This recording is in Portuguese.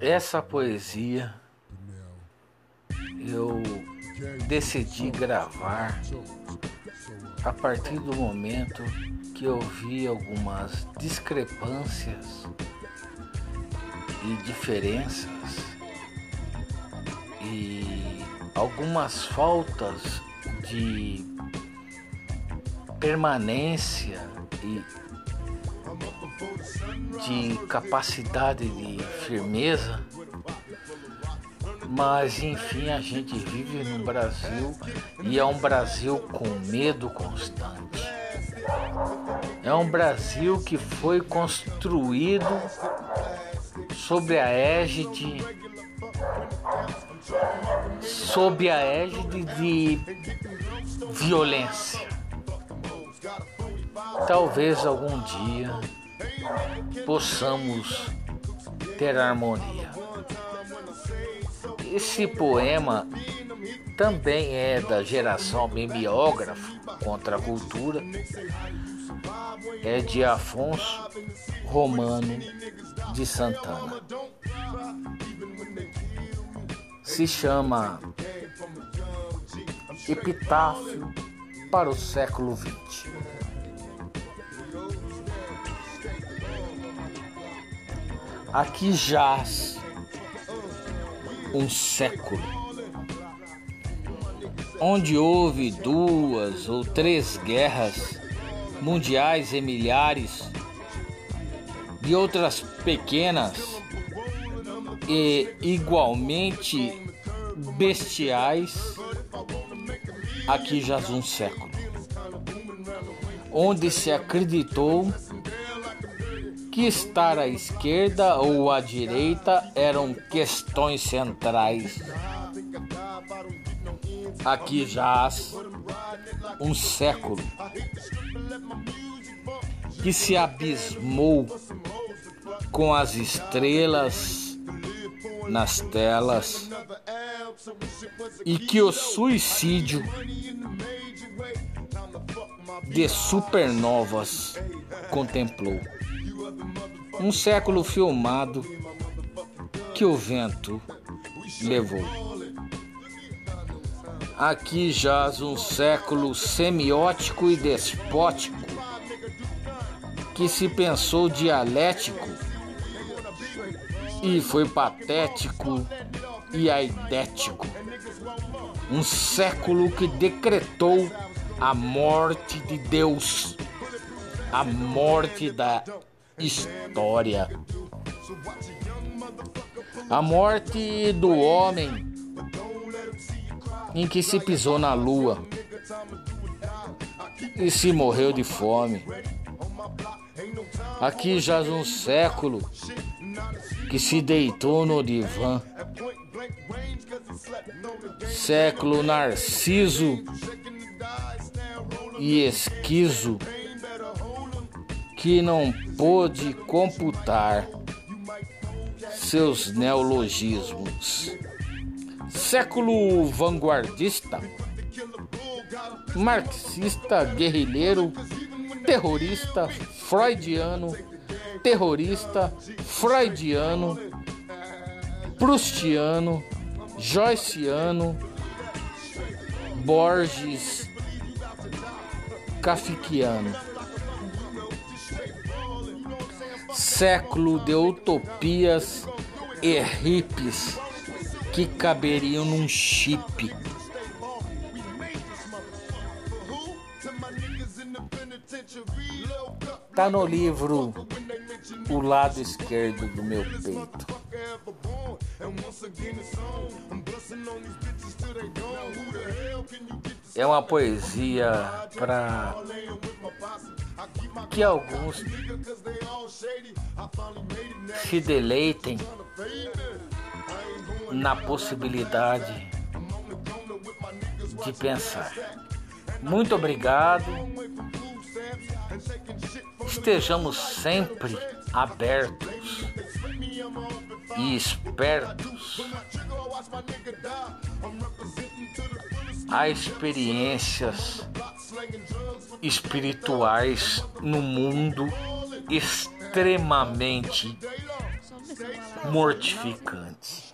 Essa poesia eu decidi gravar a partir do momento que eu vi algumas discrepâncias e diferenças e algumas faltas de permanência e de capacidade de firmeza, mas enfim a gente vive no Brasil e é um Brasil com medo constante. É um Brasil que foi construído sob a égide sob a égide de violência. Talvez algum dia possamos ter harmonia. Esse poema também é da geração mimeógrafo contra a cultura. É de Afonso Romano de Santana. Se chama Epitáfio para o século XX. Aqui jaz um século, onde houve duas ou três guerras mundiais e milhares de outras pequenas e igualmente bestiais, aqui jaz um século, onde se acreditou que estar à esquerda ou à direita eram questões centrais. Aqui jaz um século que se abismou com as estrelas nas telas e que o suicídio de supernovas contemplou. Um século filmado que o vento levou. Aqui jaz um século semiótico e despótico que se pensou dialético e foi patético e aidético. Um século que decretou a morte de Deus, a morte da história. A morte do homem em que se pisou na lua e se morreu de fome. Aqui jaz um século que se deitou no divã. Século narciso e esquizo que não pôde computar seus neologismos. Século vanguardista, marxista, guerrilheiro, terrorista, freudiano, terrorista, freudiano, prustiano, joyciano, Borges, kafkiano século de utopias e hippies que caberiam num chip. Tá no livro O Lado Esquerdo do Meu Peito. É uma poesia para que alguns se deleitem na possibilidade de pensar. Muito obrigado. Estejamos sempre abertos e espertos a experiências espirituais no mundo extremamente mortificante.